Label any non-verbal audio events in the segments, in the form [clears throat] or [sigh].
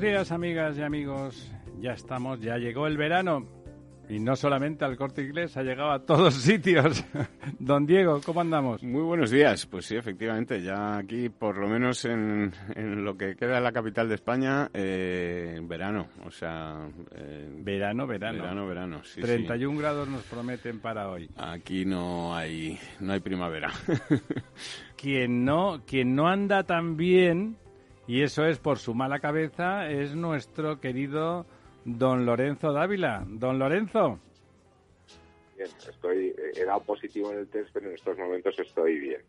Buenos días, amigas y amigos. Ya estamos, ya llegó el verano. Y no solamente al corte inglés, ha llegado a todos [laughs] sitios. Don Diego, ¿cómo andamos? Muy buenos días. Pues sí, efectivamente, ya aquí, por lo menos en, lo que queda de la capital de España, eh, verano. O sea. Eh, verano, verano. Verano, verano. Sí, 31 grados nos prometen para hoy. Aquí no hay, no hay primavera. [laughs] quien, no, quien no anda tan bien y eso es por su mala cabeza, es nuestro querido don Lorenzo Dávila. Don Lorenzo. Bien, estoy, he dado positivo en el test, pero en estos momentos estoy bien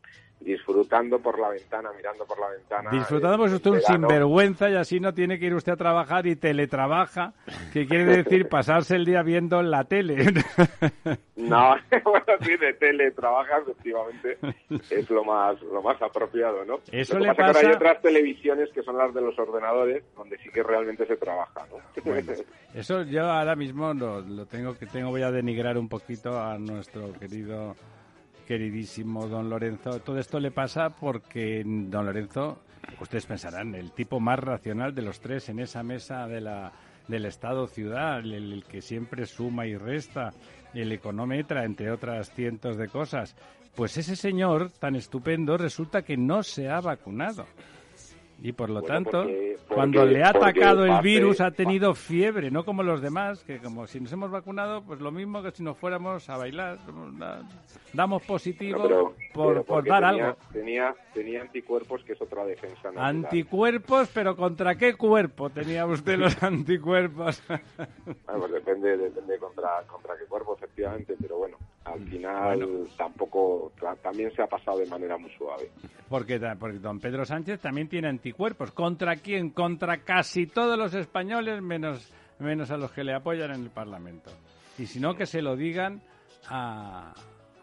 disfrutando por la ventana, mirando por la ventana. Disfrutando pues usted un sinvergüenza y así no tiene que ir usted a trabajar y teletrabaja, que quiere decir [laughs] pasarse el día viendo la tele. [laughs] No, [laughs] bueno, sí, de teletrabaja efectivamente es lo más lo más apropiado, ¿no? Eso le pasa... hay otras televisiones que son las de los ordenadores donde sí que realmente se trabaja, ¿no? eso yo ahora mismo lo, lo tengo que tengo voy a denigrar un poquito a nuestro querido queridísimo don Lorenzo. Todo esto le pasa porque don Lorenzo, ustedes pensarán, el tipo más racional de los tres en esa mesa de la, del Estado-Ciudad, el, que siempre suma y resta, el econometra, entre otras cientos de cosas. Pues ese señor tan estupendo resulta que no se ha vacunado. Y por lo tanto, cuando le ha atacado el virus ha tenido fiebre, no como los demás, que como si nos hemos vacunado, pues lo mismo que si nos fuéramos a bailar. Damos positivo por, por dar algo. Tenía, tenía anticuerpos, que es otra defensa. Anticuerpos, pero ¿contra qué cuerpo tenía usted los [laughs] anticuerpos? bueno, pues depende, depende contra, contra qué cuerpo, efectivamente, pero bueno, al mm, final tampoco, también se ha pasado de manera muy suave. Porque, porque don Pedro Sánchez también tiene anticuerpos. ¿Contra quién? Contra casi todos los españoles, menos, menos a los que le apoyan en el Parlamento. Y si no, que se lo digan a,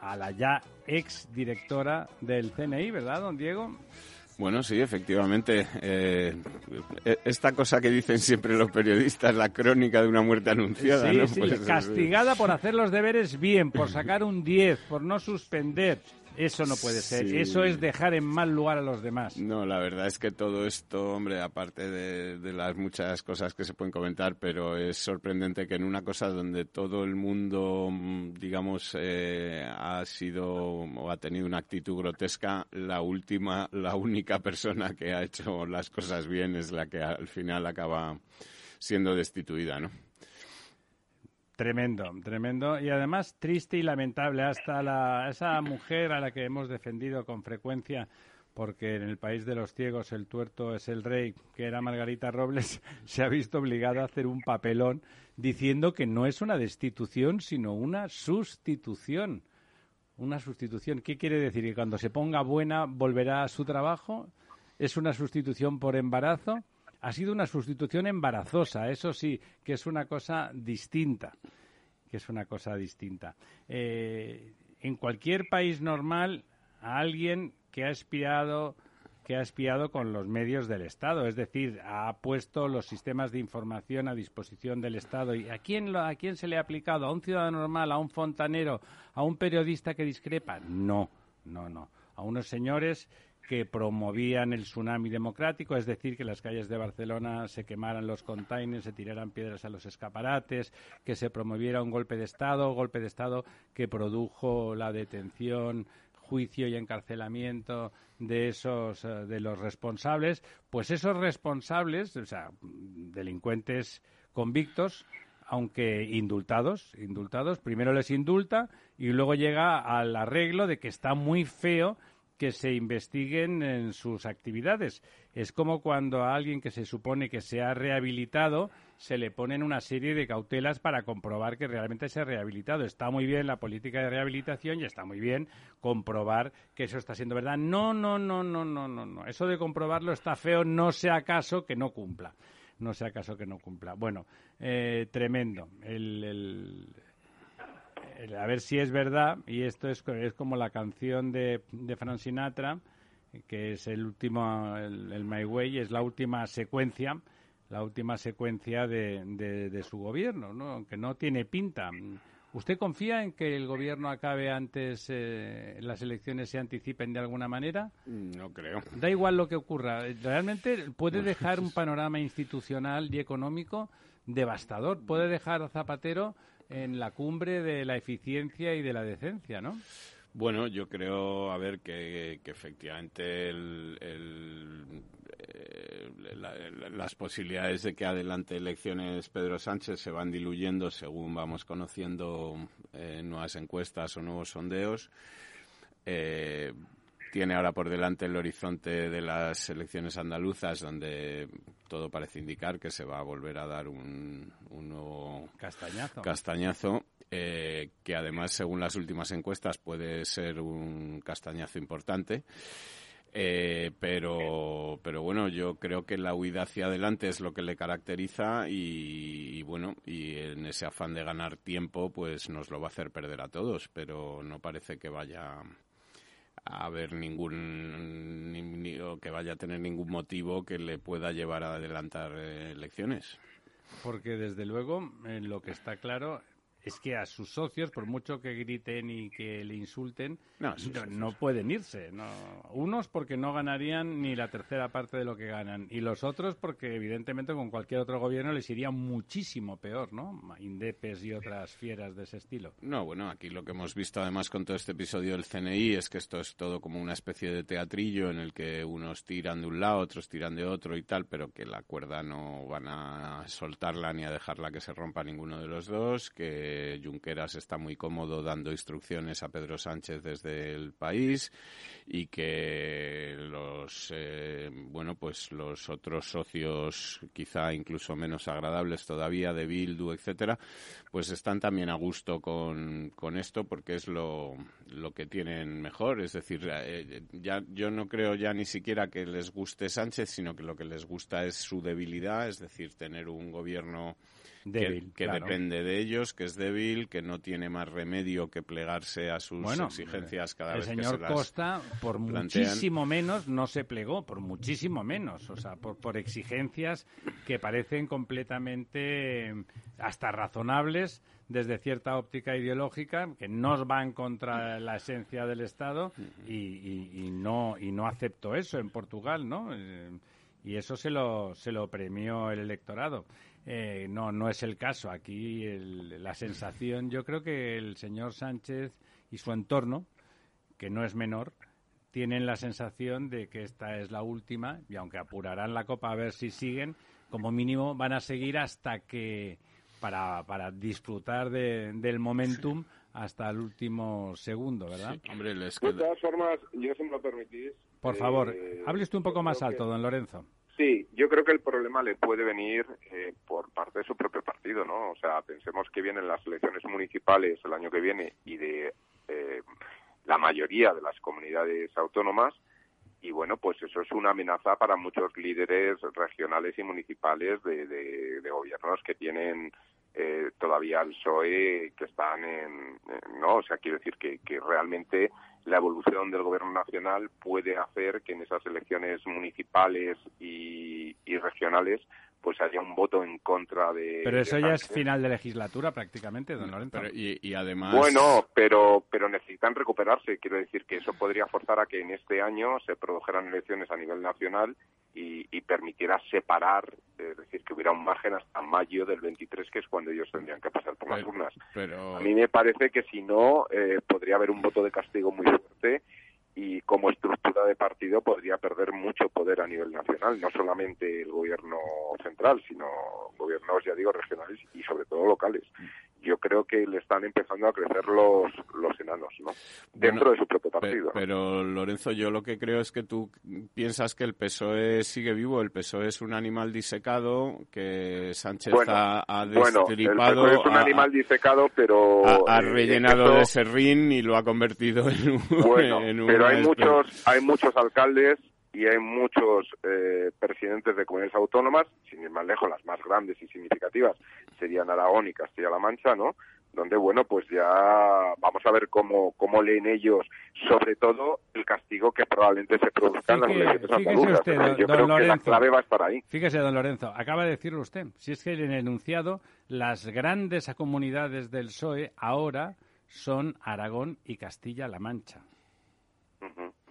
a la ya ex directora del CNI, ¿verdad, don Diego? Bueno, sí, efectivamente. Eh, esta cosa que dicen siempre los periodistas, la crónica de una muerte anunciada. Sí, sí, pues, castigada por hacer los deberes bien, por sacar un 10, por no suspender. Eso no puede ser. Eso es dejar en mal lugar a los demás. No, la verdad es que todo esto, hombre, aparte de, las muchas cosas que se pueden comentar, pero es sorprendente que en una cosa donde todo el mundo, mm, digamos, eh, ha sido o ha tenido una actitud grotesca, la última, la única persona que ha hecho las cosas bien es la que al final acaba siendo destituida, ¿no? Tremendo, tremendo y además triste y lamentable. Hasta la, esa mujer a la que hemos defendido con frecuencia, porque en el país de los ciegos el tuerto es el rey, que era Margarita Robles, [laughs] se ha visto obligada a hacer un papelón diciendo que no es una destitución, sino una sustitución. Una sustitución. ¿Qué quiere decir? ¿Que cuando se ponga buena volverá a su trabajo? ¿Es una sustitución por embarazo? Ha sido una sustitución embarazosa, eso sí, que es una cosa distinta, que es una cosa distinta. Eh, en cualquier país normal, a alguien que ha espiado que ha espiado con los medios del Estado, es decir, ha puesto los sistemas de información a disposición del Estado. ¿Y a quién, a quién se le ha aplicado? ¿A un ciudadano normal? ¿A un fontanero? ¿A un periodista que discrepa? No, no, no. A unos señores que promovían el tsunami democrático, es decir, que las calles de Barcelona se quemaran los containers, se tiraran piedras a los escaparates, que se promoviera un golpe de Estado, golpe de Estado que produjo la detención, juicio y encarcelamiento de esos eh, de los responsables, pues esos responsables, o sea, delincuentes convictos, aunque indultados, indultados, primero les indulta y luego llega al arreglo de que está muy feo que se investiguen en sus actividades. Es como cuando a alguien que se supone que se ha rehabilitado se le ponen una serie de cautelas para comprobar que realmente se ha rehabilitado. Está muy bien la política de rehabilitación y está muy bien comprobar que eso está siendo verdad. No, no, no, no, no, no, no. Eso de comprobarlo está feo, no sea acaso que no cumpla. No sea acaso que no cumpla. Bueno, eh, tremendo. el, a ver si es verdad, y esto es, es como la canción de, de Frank Sinatra, que es el último, el, My Way, es la última secuencia, la última secuencia de, de, su gobierno, ¿no? aunque no tiene pinta. ¿Usted confía en que el gobierno acabe antes, eh, las elecciones se anticipen de alguna manera? No creo. Da igual lo que ocurra. ¿Realmente puede dejar un [laughs] panorama institucional y económico devastador? ¿Puede dejar a Zapatero en la cumbre de la eficiencia y de la decencia, ¿no? Bueno, yo creo, a ver, que, efectivamente eh, las posibilidades de que adelante elecciones Pedro Sánchez se van diluyendo según vamos conociendo eh, nuevas encuestas o nuevos sondeos. Eh, tiene ahora por delante el horizonte de las elecciones andaluzas, donde todo parece indicar que se va a volver a dar un, nuevo castañazo, castañazo eh, que además, según las últimas encuestas, puede ser un castañazo importante. Eh, pero, pero bueno, yo creo que la huida hacia adelante es lo que le caracteriza y, y, bueno, y en ese afán de ganar tiempo, pues nos lo va a hacer perder a todos, pero no parece que vaya a haber ningún ni, o que vaya a tener ningún motivo que le pueda llevar a adelantar eh, elecciones. Porque desde luego lo que está claro es que a sus socios, por mucho que griten y que le insulten, no, pueden irse. No. Unos porque no ganarían ni la tercera parte de lo que ganan y los otros porque evidentemente con cualquier otro gobierno les iría muchísimo peor, ¿no? Indepes y otras fieras de ese estilo. No, bueno, aquí lo que hemos visto además con todo este episodio del CNI es que esto es todo como una especie de teatrillo en el que unos tiran de un lado, otros tiran de otro y tal, pero que la cuerda no van a soltarla ni a dejarla que se rompa ninguno de los dos, que Junqueras está muy cómodo dando instrucciones a Pedro Sánchez desde el país y que los eh, bueno pues los otros socios quizá incluso menos agradables todavía de Bildu etcétera pues están también a gusto con, con esto porque es lo, lo que tienen mejor. Es decir eh, ya yo no creo ya ni siquiera que les guste Sánchez sino que lo que les gusta es su debilidad es decir tener un gobierno que, depende de ellos, que es débil, que no tiene más remedio que plegarse a sus exigencias cada vez que se El señor Costa, por muchísimo menos, no se plegó, por muchísimo menos, o sea, por, por exigencias que parecen completamente hasta razonables desde cierta óptica ideológica que no van contra la esencia del Estado y, no y no aceptó eso en Portugal, ¿no? Eh, y eso se lo se lo premió el electorado. Eh, no, no es el caso. Aquí la sensación, yo creo que el señor Sánchez y su entorno, que no es menor, tienen la sensación de que esta es la última y aunque apurarán la copa a ver si siguen, como mínimo van a seguir hasta que para, para disfrutar del momentum hasta el último segundo, ¿verdad? hombre, De todas formas, yo si me lo permitís. Por favor, eh, hable usted un poco más alto, don Lorenzo. Sí, yo creo que el problema le puede venir eh, por parte de su propio partido, ¿no? O sea, pensemos que vienen las elecciones municipales el año que viene y de eh, la mayoría de las comunidades autónomas y bueno, pues eso es una amenaza para muchos líderes regionales y municipales de, gobiernos que tienen eh, todavía el PSOE, que están en, no, o sea, quiero decir que, que realmente la evolución del gobierno nacional puede hacer que en esas elecciones municipales y, regionales pues haya un voto en contra de. Pero eso ya es final de legislatura prácticamente, don Lorenzo. y, además. Bueno, pero, pero necesitan recuperarse. Quiero decir que eso podría forzar a que en este año se produjeran elecciones a nivel nacional y, y permitiera separar, es decir, que hubiera un margen hasta mayo del 23, que es cuando ellos tendrían que pasar por las urnas. Pero... A mí me parece que si no, eh, podría haber un voto de castigo muy fuerte y como estructura de partido podría perder mucho poder a nivel nacional, no solamente el gobierno central, sino gobiernos, ya digo, regionales y sobre todo locales. Yo creo que le están empezando a crecer los, los enanos, ¿no? Dentro de su propio partido. Pero, Lorenzo, yo lo que creo es que tú piensas que el PSOE sigue vivo. El PSOE es un animal disecado que Sánchez ha, ha, destripado. Bueno, el PSOE es un animal disecado, pero... Ha, rellenado de serrín y lo ha convertido en un... Bueno, pero hay muchos, hay muchos alcaldes y hay muchos eh, presidentes de comunidades autónomas, sin ir más lejos, las más grandes y significativas serían Aragón y Castilla-La Mancha, ¿no? Donde, bueno, pues ya vamos a ver cómo, cómo leen ellos, sobre todo el castigo que probablemente se produzca en las elecciones andaluzas. Usted, Yo creo que la clave va a estar ahí. Fíjese, don Lorenzo, acaba de decirlo usted. Si es que en el enunciado, las grandes comunidades del PSOE ahora son Aragón y Castilla-La Mancha.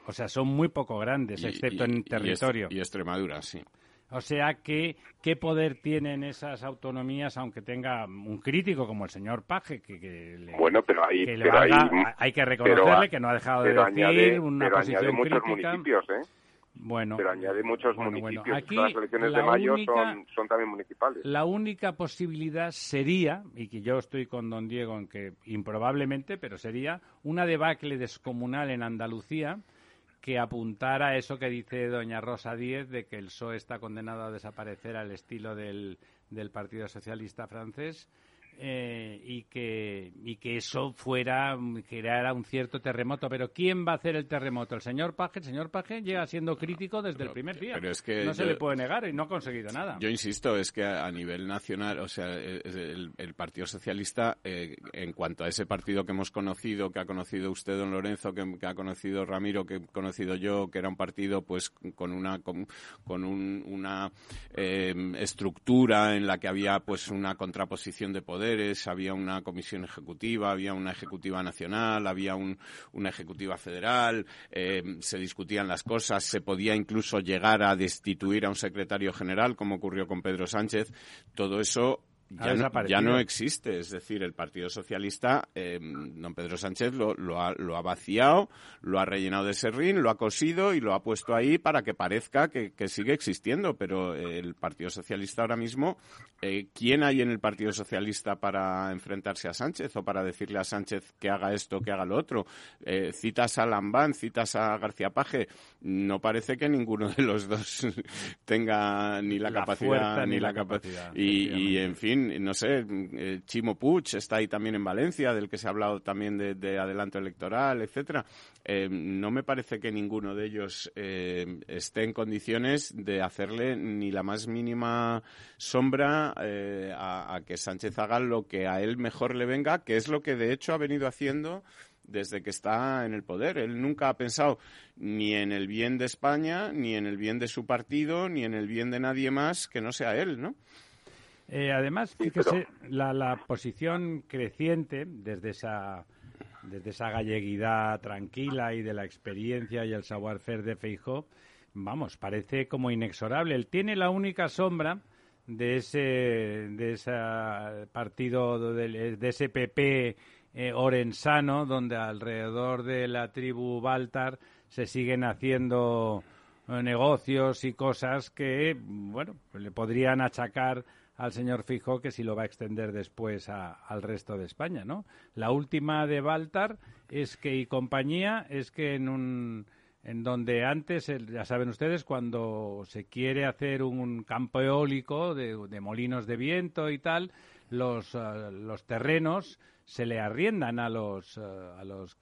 O sea, son muy poco grandes, excepto en territorio. Y, Extremadura, sí. O sea, que, ¿qué poder tienen esas autonomías, aunque tenga un crítico como el señor Paje, que, bueno, pero hay, hay, que reconocerle que no ha dejado de decir una pero posición muchos crítica. municipios, ¿eh? Bueno, pero añade muchos municipios. Aquí, las elecciones de mayo son, son, también municipales. La única posibilidad sería, y que yo estoy con don Diego en que improbablemente, pero sería una debacle descomunal en Andalucía que apuntara a eso que dice doña Rosa Díez de que el PSOE está condenado a desaparecer al estilo del, del Partido Socialista francés eh, y, que, y que eso fuera, un cierto terremoto. Pero ¿quién va a hacer el terremoto? ¿El señor Paje? El señor Paje llega siendo crítico desde el primer día. Pero es que no se le puede negar y no ha conseguido nada. Yo insisto, es que a, nivel nacional, o sea, el, Partido Socialista, eh, en cuanto a ese partido que hemos conocido, que ha conocido usted, don Lorenzo, que, ha conocido Ramiro, que he conocido yo, que era un partido pues con una, con, una eh, estructura en la que había pues una contraposición de poder había una comisión ejecutiva, había una ejecutiva nacional, había una ejecutiva federal, eh, se discutían las cosas, se podía incluso llegar a destituir a un secretario general, como ocurrió con Pedro Sánchez. Todo eso ya no, existe. Es decir, el Partido Socialista, eh, don Pedro Sánchez lo, lo, ha, lo, ha, vaciado, lo ha rellenado de serrín, lo ha cosido y lo ha puesto ahí para que parezca que, sigue existiendo. Pero el Partido Socialista ahora mismo, eh, ¿quién hay en el Partido Socialista para enfrentarse a Sánchez o para decirle a Sánchez que haga esto, que haga lo otro? Eh, citas a Lambán, citas a García Paje. No parece que ninguno de los dos [laughs] tenga ni la, capacidad ni, la, capacidad. y en fin, no sé, eh, Chimo Puig está ahí también en Valencia, del que se ha hablado también de, adelanto electoral, etcétera. Eh, no me parece que ninguno de ellos eh, esté en condiciones de hacerle ni la más mínima sombra a, a que Sánchez haga lo que a él mejor le venga, que es lo que de hecho ha venido haciendo desde que está en el poder. Él nunca ha pensado ni en el bien de España, ni en el bien de su partido, ni en el bien de nadie más que no sea él, ¿no? Eh, además, fíjese, la, la, posición creciente desde esa, desde esa galleguidad tranquila y de la experiencia y el savoir-faire de Feijó, vamos, parece como inexorable. Él tiene la única sombra de ese, de ese partido, de, de ese PP eh, orensano, donde alrededor de la tribu Baltar se siguen haciendo eh, negocios y cosas que, bueno, le podrían achacar al señor Fijo que si lo va a extender después al resto de España, ¿no? La última de Baltar es que y compañía es que en un en donde antes, ya saben ustedes, cuando se quiere hacer un campo eólico de, molinos de viento y tal, los, eh, los terrenos se le arriendan a los, eh, a los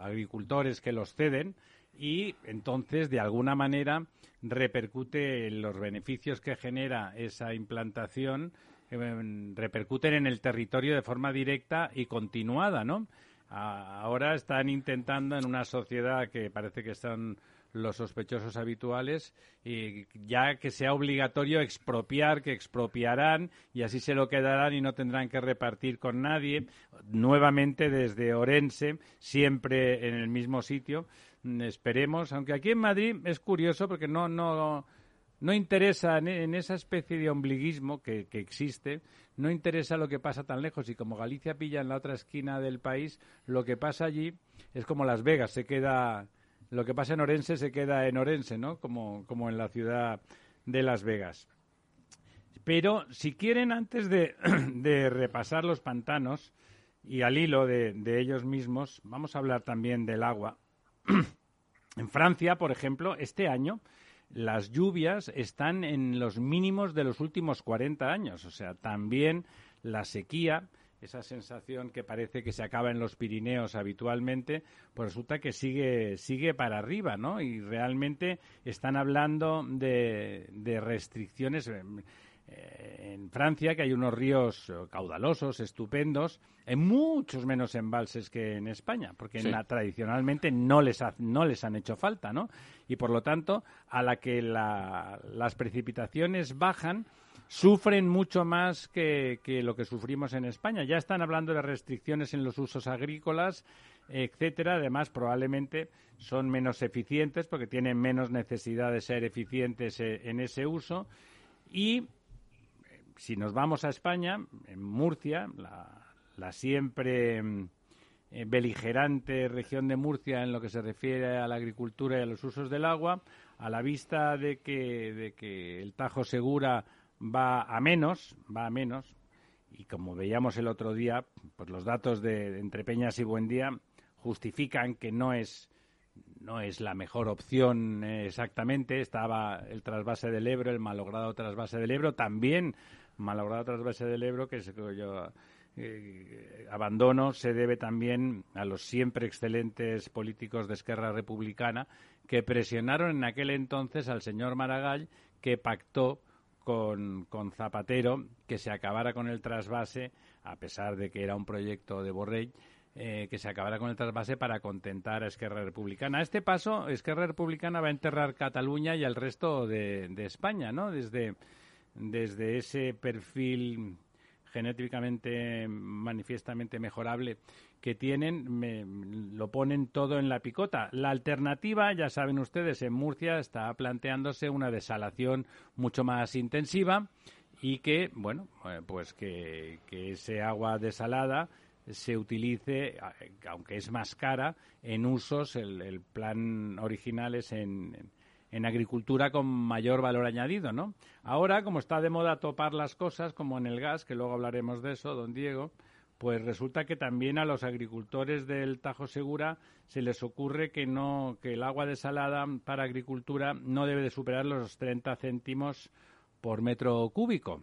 agricultores que los ceden y entonces, de alguna manera, repercute los beneficios que genera esa implantación, em, repercuten en el territorio de forma directa y continuada, ¿no? ahora están intentando en una sociedad que parece que están los sospechosos habituales y ya que sea obligatorio expropiar, que expropiarán y así se lo quedarán y no tendrán que repartir con nadie, nuevamente desde Orense, siempre en el mismo sitio. Esperemos, aunque aquí en Madrid es curioso porque no, no, no interesa en, esa especie de ombliguismo que, que, existe, no interesa lo que pasa tan lejos y como Galicia pilla en la otra esquina del país, lo que pasa allí es como Las Vegas, se queda, lo que pasa en Orense se queda en Orense, ¿no? Como, como en la ciudad de Las Vegas. Pero si quieren, antes de, [clears throat] repasar los pantanos y al hilo de, ellos mismos, vamos a hablar también del agua. [clears throat] en Francia, por ejemplo, este año las lluvias están en los mínimos de los últimos 40 años. O sea, también la sequía, esa sensación que parece que se acaba en los Pirineos habitualmente, pues resulta que sigue, sigue para arriba, ¿no? Y realmente están hablando de, de restricciones. Eh, en Francia, que hay unos ríos caudalosos, estupendos, hay muchos menos embalses que en España, porque tradicionalmente no les, no les han hecho falta, ¿no? Y por lo tanto, a la que las precipitaciones bajan, sufren mucho más que, que, lo que sufrimos en España. Ya están hablando de restricciones en los usos agrícolas, etcétera. Además, probablemente son menos eficientes porque tienen menos necesidad de ser eficientes eh, en ese uso. Y si nos vamos a España, en Murcia, la, siempre mm, eh, beligerante región de Murcia en lo que se refiere a la agricultura y a los usos del agua, a la vista de que, de que el Tajo Segura va a menos, va a menos, y como veíamos el otro día, pues los datos de, Entre Peñas y Buendía justifican que no es no es la mejor opción eh, exactamente. Estaba el trasvase del Ebro, el malogrado trasvase del Ebro. También malogrado trasvase del Ebro, que yo eh, abandono, se debe también a los siempre excelentes políticos de Esquerra Republicana que presionaron en aquel entonces al señor Maragall que pactó con, Zapatero que se acabara con el trasvase, a pesar de que era un proyecto de Borrell, eh, que se acabara con el trasvase para contentar a Esquerra Republicana. A este paso, Esquerra Republicana va a enterrar Cataluña y el resto de, de España, ¿no? Desde desde ese perfil genéticamente manifiestamente mejorable que tienen, me, lo ponen todo en la picota. La alternativa, ya saben ustedes, en Murcia está planteándose una desalación mucho más intensiva y que, bueno, eh, pues que, ese agua desalada se utilice, aunque es más cara, en usos, el, el plan original es en en agricultura con mayor valor añadido, ¿no? Ahora, como está de moda topar las cosas, como en el gas, que luego hablaremos de eso, don Diego, pues resulta que también a los agricultores del Tajo Segura se les ocurre que no que el agua desalada para agricultura no debe de superar los 30 céntimos por metro cúbico,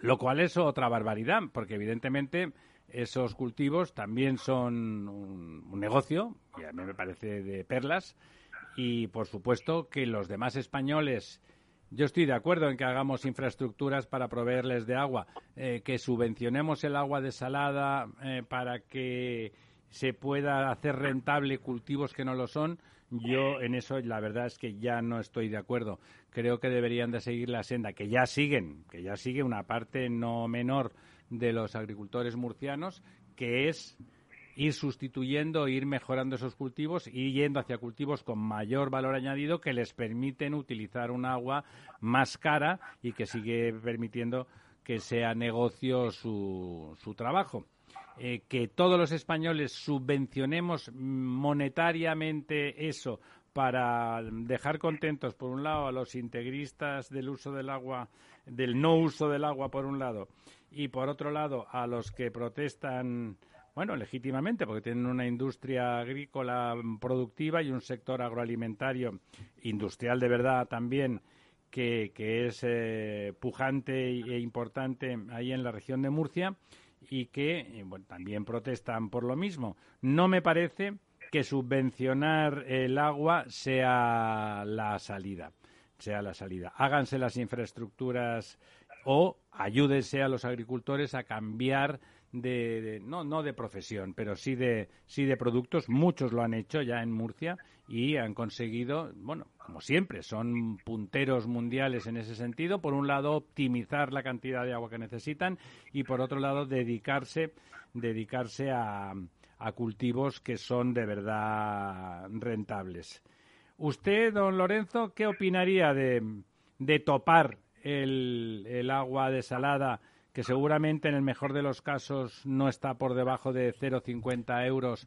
lo cual es otra barbaridad, porque evidentemente esos cultivos también son un, un negocio, y a mí me parece de perlas, y, por supuesto, que los demás españoles yo estoy de acuerdo en que hagamos infraestructuras para proveerles de agua, eh, que subvencionemos el agua desalada eh, para que se pueda hacer rentable cultivos que no lo son. Yo en eso la verdad es que ya no estoy de acuerdo. Creo que deberían de seguir la senda, que ya siguen, que ya sigue una parte no menor de los agricultores murcianos, que es ir sustituyendo, ir mejorando esos cultivos y yendo hacia cultivos con mayor valor añadido que les permiten utilizar un agua más cara y que sigue permitiendo que sea negocio su, su trabajo. Eh, que todos los españoles subvencionemos monetariamente eso para dejar contentos, por un lado, a los integristas del uso del agua, del no uso del agua, por un lado, y por otro lado, a los que protestan bueno, legítimamente, porque tienen una industria agrícola productiva y un sector agroalimentario industrial de verdad también que, es eh, pujante e importante ahí en la región de Murcia y que eh, también protestan por lo mismo. No me parece que subvencionar el agua sea la salida, sea la salida. Háganse las infraestructuras o ayúdense a los agricultores a cambiar de, no, no de profesión, pero sí de, sí de productos. Muchos lo han hecho ya en Murcia y han conseguido, bueno, como siempre, son punteros mundiales en ese sentido. Por un lado, optimizar la cantidad de agua que necesitan y por otro lado, dedicarse, dedicarse a, a cultivos que son de verdad rentables. Usted, don Lorenzo, ¿qué opinaría de, de topar el, el agua desalada? Que seguramente en el mejor de los casos no está por debajo de 0,50 euros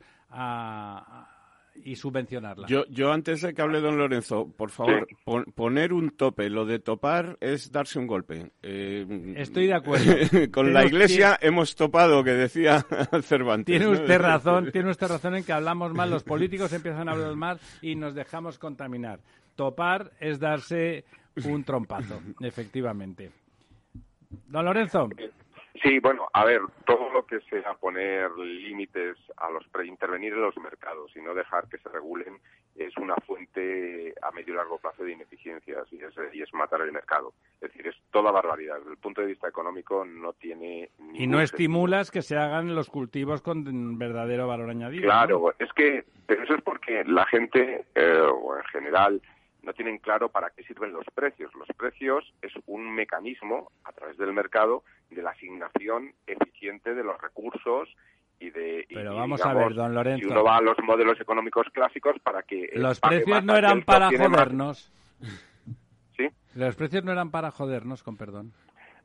y subvencionarla. Yo, yo antes de que hable don Lorenzo, por favor, poner un tope. Lo de topar es darse un golpe. Eh, Estoy de acuerdo. [laughs] con la Iglesia hemos topado, que decía [laughs] Cervantes. Tiene usted razón, [laughs] tiene usted razón en que hablamos mal, los políticos empiezan a hablar mal y nos dejamos contaminar. Topar es darse un trompazo, efectivamente. Don Lorenzo. Sí, bueno, a ver, todo lo que sea poner límites a los intervenir en los mercados y no dejar que se regulen es una fuente a medio y largo plazo de ineficiencias y es, y es matar el mercado. Es decir, es toda barbaridad. Desde el punto de vista económico no tiene. Y no estimulas que se hagan los cultivos con verdadero valor añadido. Claro, es que, pero eso es porque la gente, eh, o en general, no tienen claro para qué sirven los precios. Los precios es un mecanismo a través del mercado de la asignación eficiente de los recursos y de pero vamos a ver don Lorenzo. si uno va a los modelos económicos clásicos para que los precios no eran para jodernos. Sí los precios no eran para jodernos con perdón.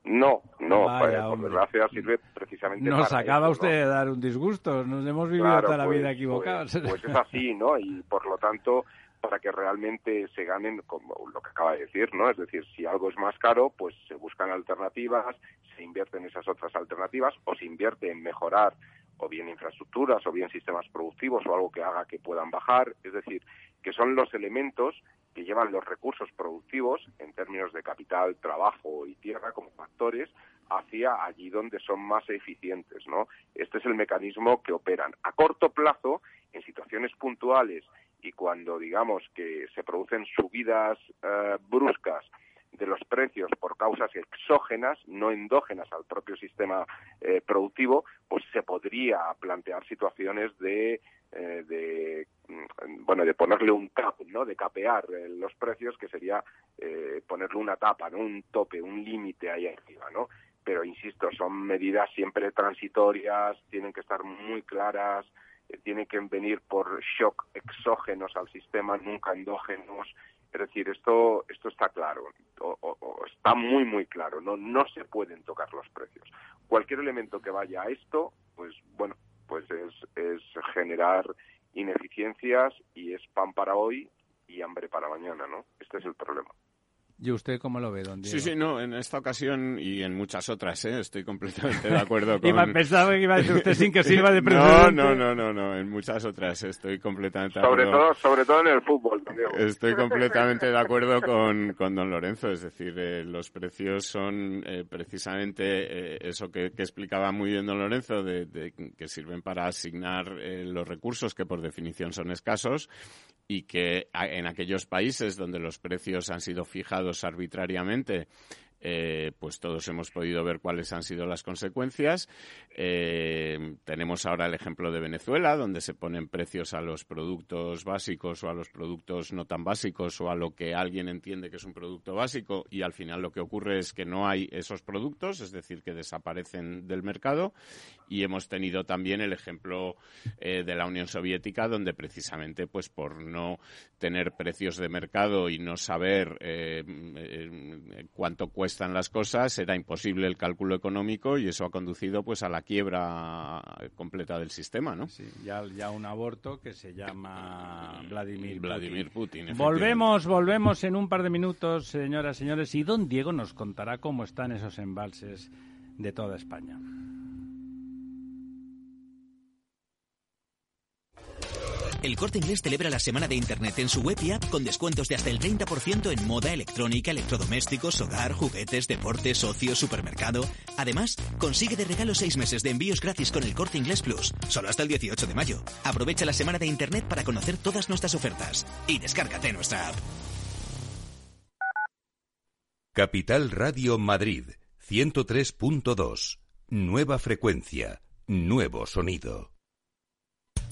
No, no, pues, por desgracia sirve precisamente Nos acaba usted de dar un disgusto, nos hemos vivido toda la vida pues, equivocados. Pues, pues, es así, ¿no? Y por lo tanto, para que realmente se ganen, como lo que acaba de decir, ¿no? Es decir, si algo es más caro, pues se buscan alternativas, se invierte en esas otras alternativas o se invierte en mejorar o bien infraestructuras o bien sistemas productivos o algo que haga que puedan bajar. Es decir, que son los elementos que llevan los recursos productivos en términos de capital, trabajo y tierra como factores hacia allí donde son más eficientes, ¿no? Este es el mecanismo que operan a corto plazo en situaciones puntuales y cuando digamos que se producen subidas eh, bruscas de los precios por causas exógenas, no endógenas al propio sistema eh, productivo, pues se podría plantear situaciones de, eh, de mm, bueno de ponerle un cap, ¿no? De capear los precios, que sería ponerle una tapa, ¿no? Un tope, un límite ahí arriba, ¿no? Pero insisto, son medidas siempre transitorias, tienen que estar muy claras, tiene que venir por shock exógenos al sistema, nunca endógenos. Es decir, esto, esto está claro, o, está muy, muy claro. No, no se pueden tocar los precios. Cualquier elemento que vaya a esto, pues bueno, pues es, es generar ineficiencias y es pan para hoy y hambre para mañana, ¿no? Este es el problema. ¿Y usted cómo lo ve, don Diego? Sí, sí, no, en esta ocasión y en muchas otras, ¿eh? estoy completamente de acuerdo [laughs] con... Iba, pensaba que iba a decir usted sin que [laughs] sirva de precedente. No, no, no, no, en muchas otras estoy completamente de acuerdo. Sobre todo, sobre todo en el fútbol, don Diego. Estoy completamente de acuerdo [laughs] con, con don Lorenzo, es decir, eh, los precios son eh, precisamente eh, eso que, que, explicaba muy bien don Lorenzo, de, de que sirven para asignar los recursos que por definición son escasos y que en aquellos países donde los precios han sido fijados arbitrariamente eh, pues todos hemos podido ver cuáles han sido las consecuencias. Eh, tenemos ahora el ejemplo de Venezuela, donde se ponen precios a los productos básicos o a los productos no tan básicos o a lo que alguien entiende que es un producto básico y al final lo que ocurre es que no hay esos productos, es decir, que desaparecen del mercado. Y hemos tenido también el ejemplo eh, de la Unión Soviética, donde precisamente, pues por no tener precios de mercado y no saber cuánto cuesta están las cosas, era imposible el cálculo económico y eso ha conducido pues a la quiebra completa del sistema, ¿no? Sí, ya, ya un aborto que se llama Vladimir, Vladimir Putin. volvemos, volvemos en un par de minutos, señoras y señores, y don Diego nos contará cómo están esos embalses de toda España. El Corte Inglés celebra la semana de Internet en su web y app con descuentos de hasta el 30% en moda, electrónica, electrodomésticos, hogar, juguetes, deportes, ocio, supermercado. Además, consigue de regalo seis meses de envíos gratis con el Corte Inglés Plus, solo hasta el 18 de mayo. Aprovecha la semana de Internet para conocer todas nuestras ofertas y descárgate nuestra app. Capital Radio Madrid, 103.2. Nueva frecuencia, nuevo sonido.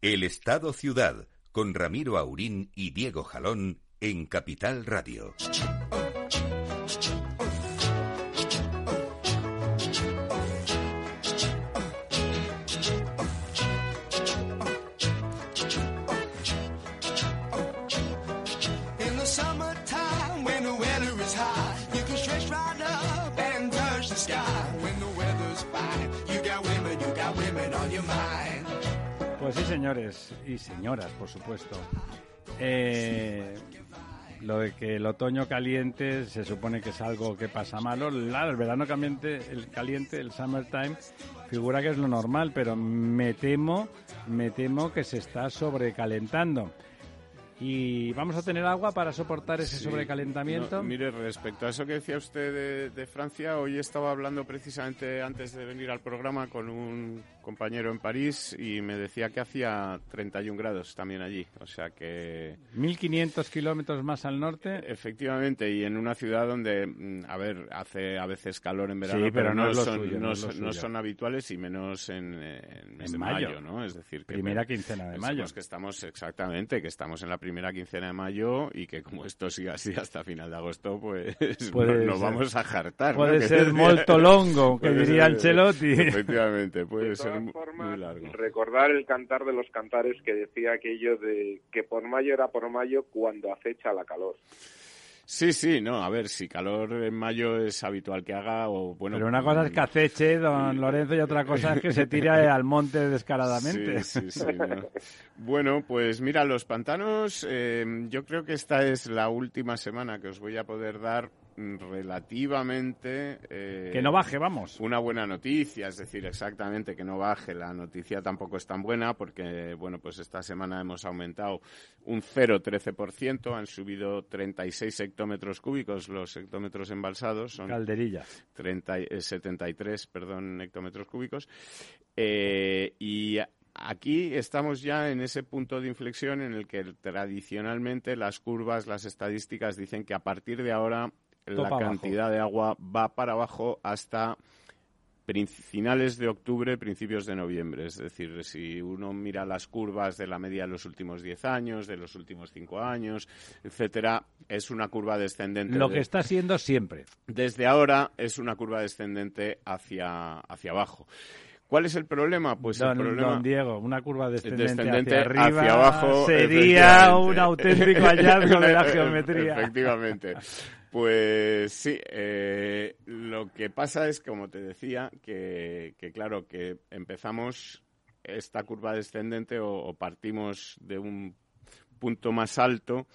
El Estado Ciudad, con Ramiro Aurín y Diego Jalón en Capital Radio. Pues sí, señores y señoras, por supuesto. Eh, lo de que el otoño caliente se supone que es algo que pasa malo. el verano caliente, el caliente, el summertime, figura que es lo normal, pero me temo, me temo que se está sobrecalentando. ¿Y vamos a tener agua para soportar ese sobrecalentamiento? mire, respecto a eso que decía usted de, Francia, hoy estaba hablando precisamente antes de venir al programa con un compañero en París y me decía que hacía 31 grados también allí. O sea que. 1.500 kilómetros más al norte. Efectivamente, y en una ciudad donde, mm, a ver, hace a veces calor en verano, pero, no, son, no, son habituales y menos en, en, mayo. ¿no? Es decir, que primera quincena de mayo. que estamos, exactamente, que estamos en la primera quincena de mayo y que como esto siga así hasta final de agosto, pues nos, vamos a jartar. Puede ser [laughs] molto longo, que diría Ancelotti. Efectivamente, puede ser recordar el cantar de los cantares que decía aquello de que por mayo era por mayo cuando acecha la calor. Sí, sí, no, a ver, si calor en mayo es habitual que haga o bueno... Pero una cosa es que aceche, don Lorenzo, y otra cosa es que se tire [laughs] al monte descaradamente. Sí, sí, sí. Bueno, pues mira, los pantanos, eh, yo creo que esta es la última semana que os voy a poder dar relativamente... Eh, que no baje, vamos. Una buena noticia, es decir, exactamente que no baje. La noticia tampoco es tan buena porque, bueno, pues esta semana hemos aumentado un 0,13%, han subido 36 hectómetros cúbicos los hectómetros embalsados. Son Calderilla. 73, eh, perdón, hectómetros cúbicos. Eh, y aquí estamos ya en ese punto de inflexión en el que tradicionalmente las curvas, las estadísticas dicen que a partir de ahora la cantidad de agua va para abajo hasta finales de octubre, principios de noviembre. Es decir, si uno mira las curvas de la media de los últimos 10 años, de los últimos 5 años, etcétera, es una curva descendente. Lo que está siendo siempre. Desde ahora es una curva descendente hacia, hacia abajo. ¿Cuál es el problema? Pues el problema... Don Diego, una curva descendente, hacia arriba abajo, sería un auténtico hallazgo de la geometría. [laughs] Efectivamente. Pues sí, eh, lo que pasa es, como te decía, que, claro, que empezamos esta curva descendente o, partimos de un punto más alto,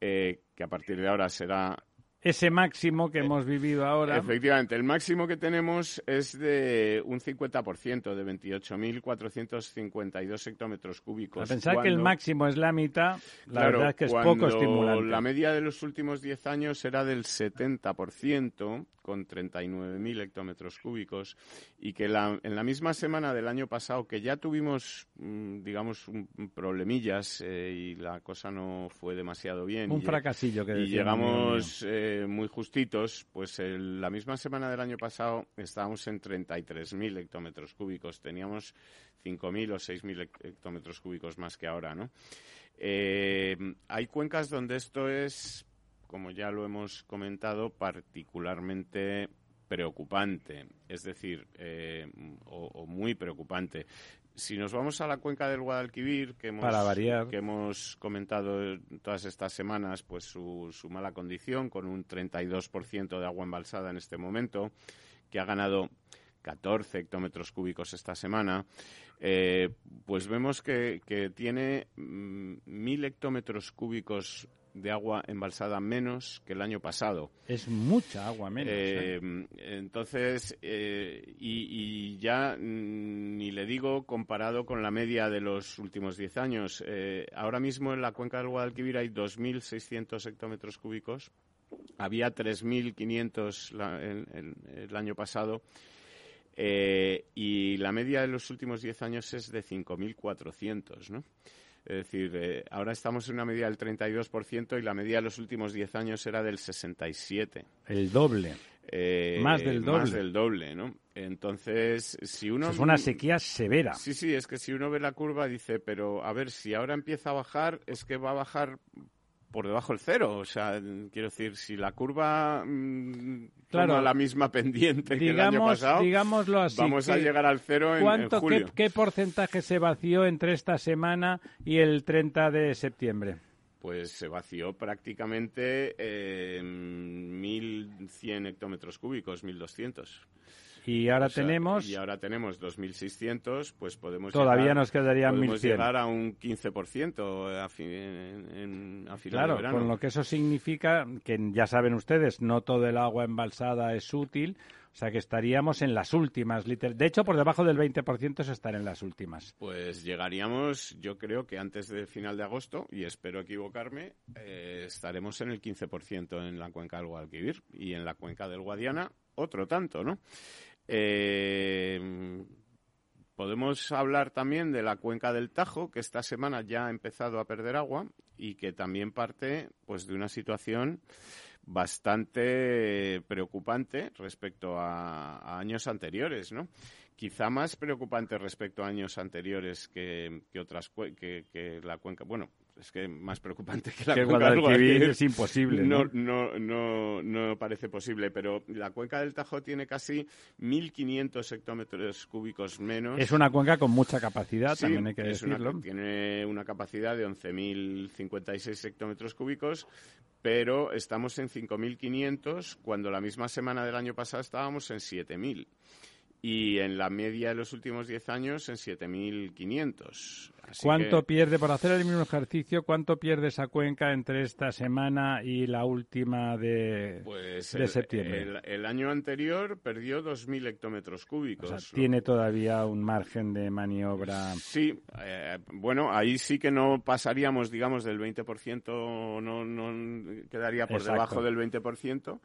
eh, que a partir de ahora será ese máximo que hemos vivido ahora. Efectivamente, el máximo que tenemos es de un 50%, de 28.452 hectómetros cúbicos. A pensar que el máximo es la mitad, la verdad es que es poco estimulante. La media de los últimos 10 años era del 70%, con 39.000 hectómetros cúbicos, y que en la misma semana del año pasado, que ya tuvimos, mm, digamos, un, problemillas eh, y la cosa no fue demasiado bien. Un fracasillo que Y llegamos eh, muy justitos, pues la misma semana del año pasado estábamos en 33.000 hectómetros cúbicos. Teníamos 5.000 o 6.000 hectómetros cúbicos más que ahora, ¿no? Eh, hay cuencas donde esto es como ya lo hemos comentado, particularmente preocupante, es decir, eh, o, muy preocupante. Si nos vamos a la cuenca del Guadalquivir, que hemos, que hemos comentado todas estas semanas, pues su, mala condición, con un 32% de agua embalsada en este momento, que ha ganado 14 hectómetros cúbicos esta semana, eh, pues vemos que, que tiene mm, mil hectómetros cúbicos de agua embalsada menos que el año pasado. Es mucha agua menos. ¿eh? Eh, entonces, eh, y, ya mm, ni le digo comparado con la media de los últimos 10 años. ahora mismo en la cuenca del Guadalquivir hay 2.600 hectómetros cúbicos. Había 3.500 el, el año pasado. y la media de los últimos 10 años es de 5.400, ¿no? Es decir, eh, ahora estamos en una medida del 32% y la medida de los últimos 10 años era del 67%. El doble. Eh, más del doble. Más del doble, ¿no? Entonces, si uno... es una sequía severa. Sí, sí, es que si uno ve la curva dice, pero a ver, si ahora empieza a bajar, es que va a bajar por debajo del cero. O sea, quiero decir, si la curva mm, claro, la misma pendiente que el año pasado, digámoslo vamos a llegar al cero en, julio. Qué, ¿Qué porcentaje se vació entre esta semana y el 30 de septiembre? Pues se vació prácticamente eh, 1.100 hectómetros cúbicos, 1.200. Y ahora tenemos... Y ahora tenemos 2.600, pues podemos Todavía llegar, nos quedarían podemos llegar a un 15% a, fin, en, a final claro, de verano. con lo que eso significa que ya saben ustedes, no todo el agua embalsada es útil, o sea que estaríamos en las últimas. De hecho, por debajo del 20% es estar en las últimas. Pues llegaríamos, yo creo que antes del final de agosto, y espero equivocarme, eh, estaremos en el 15% en la cuenca del Guadalquivir y en la cuenca del Guadiana otro tanto, ¿no? Eh, podemos hablar también de la cuenca del Tajo, que esta semana ya ha empezado a perder agua y que también parte pues de una situación bastante preocupante respecto a, años anteriores, ¿no? Quizá más preocupante respecto a años anteriores que, otras que, que la cuenca. Bueno, es que más preocupante que la cuenca del Guadalquivir es imposible. ¿no? No, no, no, parece posible, pero la cuenca del Tajo tiene casi 1.500 hectómetros cúbicos menos. Es una cuenca con mucha capacidad, también hay que decirlo. tiene una capacidad de 11.056 hectómetros cúbicos, pero estamos en 5.500 cuando la misma semana del año pasado estábamos en 7.000 y en la media de los últimos 10 años en 7.500. ¿Cuánto pierde, por hacer el mismo ejercicio, cuánto pierde esa cuenca entre esta semana y la última de, pues de septiembre? El, año anterior perdió 2.000 hectómetros cúbicos. O sea, tiene todavía un margen de maniobra. Sí, eh, bueno, ahí sí que no pasaríamos, digamos, del 20%, no, no quedaría por debajo del 20%.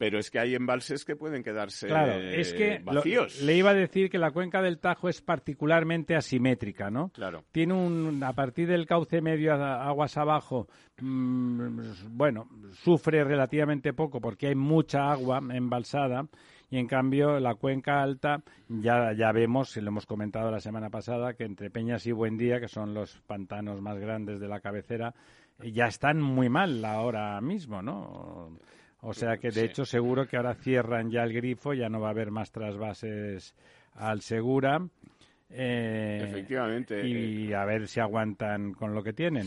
Pero es que hay embalses que pueden quedarse claro, es que vacíos. le iba a decir que la cuenca del Tajo es particularmente asimétrica, ¿no? Claro. Tiene un, a partir del cauce medio aguas abajo, mm, bueno, sufre relativamente poco porque hay mucha agua embalsada y en cambio la cuenca alta ya, ya vemos, y lo hemos comentado la semana pasada, que entre Peñas y Buendía, que son los pantanos más grandes de la cabecera, ya están muy mal ahora mismo, ¿no? O sea que, de hecho, seguro que ahora cierran ya el grifo, ya no va a haber más trasvases al Segura. Eh, Efectivamente. Y a ver si aguantan con lo que tienen.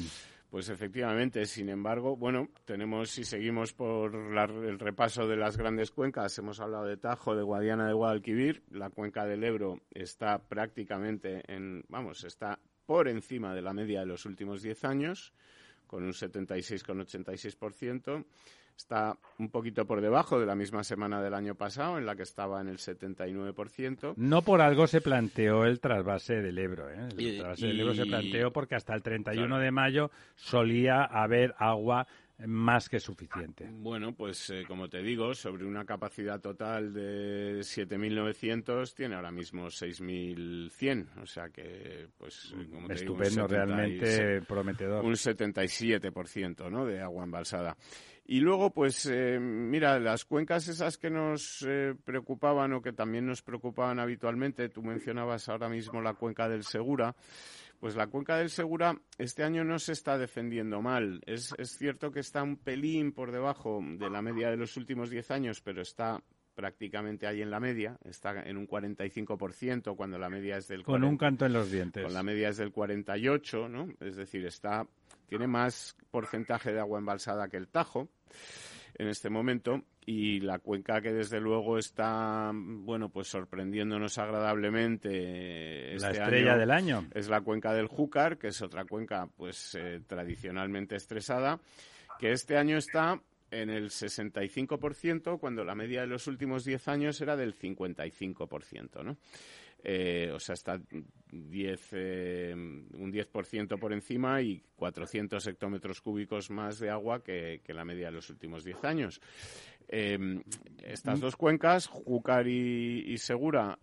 Pues efectivamente, sin embargo, bueno, tenemos, si seguimos por el repaso de las grandes cuencas, hemos hablado de Tajo, de Guadiana, de Guadalquivir, la cuenca del Ebro está prácticamente en, vamos, está por encima de la media de los últimos 10 años, con un 76,86%. Está un poquito por debajo de la misma semana del año pasado, en la que estaba en el 79%. No por algo se planteó el trasvase del Ebro. ¿eh? El trasvase del Ebro se planteó porque hasta el 31 de mayo solía haber agua más que suficiente. Bueno, pues eh, como te digo, sobre una capacidad total de 7.900 tiene ahora mismo 6.100, o sea que, pues, eh, como te Estupendo, realmente prometedor. Un 77% ¿no? de agua embalsada. Y luego, pues, eh, mira, las cuencas esas que nos eh, preocupaban o que también nos preocupaban habitualmente, tú mencionabas ahora mismo la cuenca del Segura, pues la cuenca del Segura este año no se está defendiendo mal. Es, es cierto que está un pelín por debajo de la media de los últimos 10 años, pero está prácticamente ahí en la media, está en un 45% cuando la media es del... Con un canto en los dientes. Con la media es del 48, ¿no? Es decir, está tiene más porcentaje de agua embalsada que el Tajo en este momento y la cuenca que desde luego está bueno pues sorprendiéndonos agradablemente este la estrella del año es la cuenca del Júcar que es otra cuenca pues eh, tradicionalmente estresada que este año está en el 65%, cuando la media de los últimos 10 años era del 55%, ¿no? Eh, o sea, está 10, eh, un 10% por encima y 400 hectómetros cúbicos más de agua que, la media de los últimos 10 años. Eh, estas dos cuencas, Júcar y, Segura,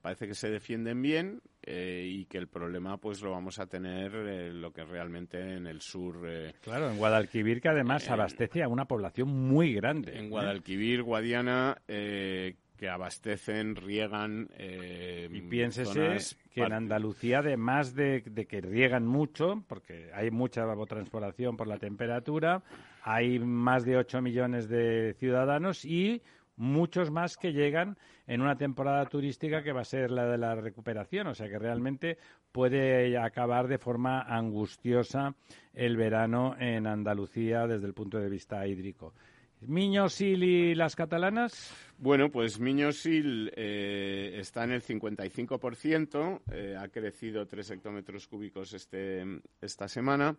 parece que se defienden bien y que el problema pues lo vamos a tener lo que realmente en el sur. claro, en Guadalquivir, que además abastece a una población muy grande. En Guadalquivir, Guadiana, que abastecen, riegan. Eh, y piénsese que en Andalucía, además de, que riegan mucho, porque hay mucha evapotranspiración por la temperatura, hay más de 8 millones de ciudadanos y muchos más que llegan en una temporada turística que va a ser la de la recuperación, o sea que realmente puede acabar de forma angustiosa el verano en Andalucía desde el punto de vista hídrico. Miñosil y las catalanas. Bueno, pues Miñosil eh, está en el 55%, eh, ha crecido 3 hectómetros cúbicos este, esta semana.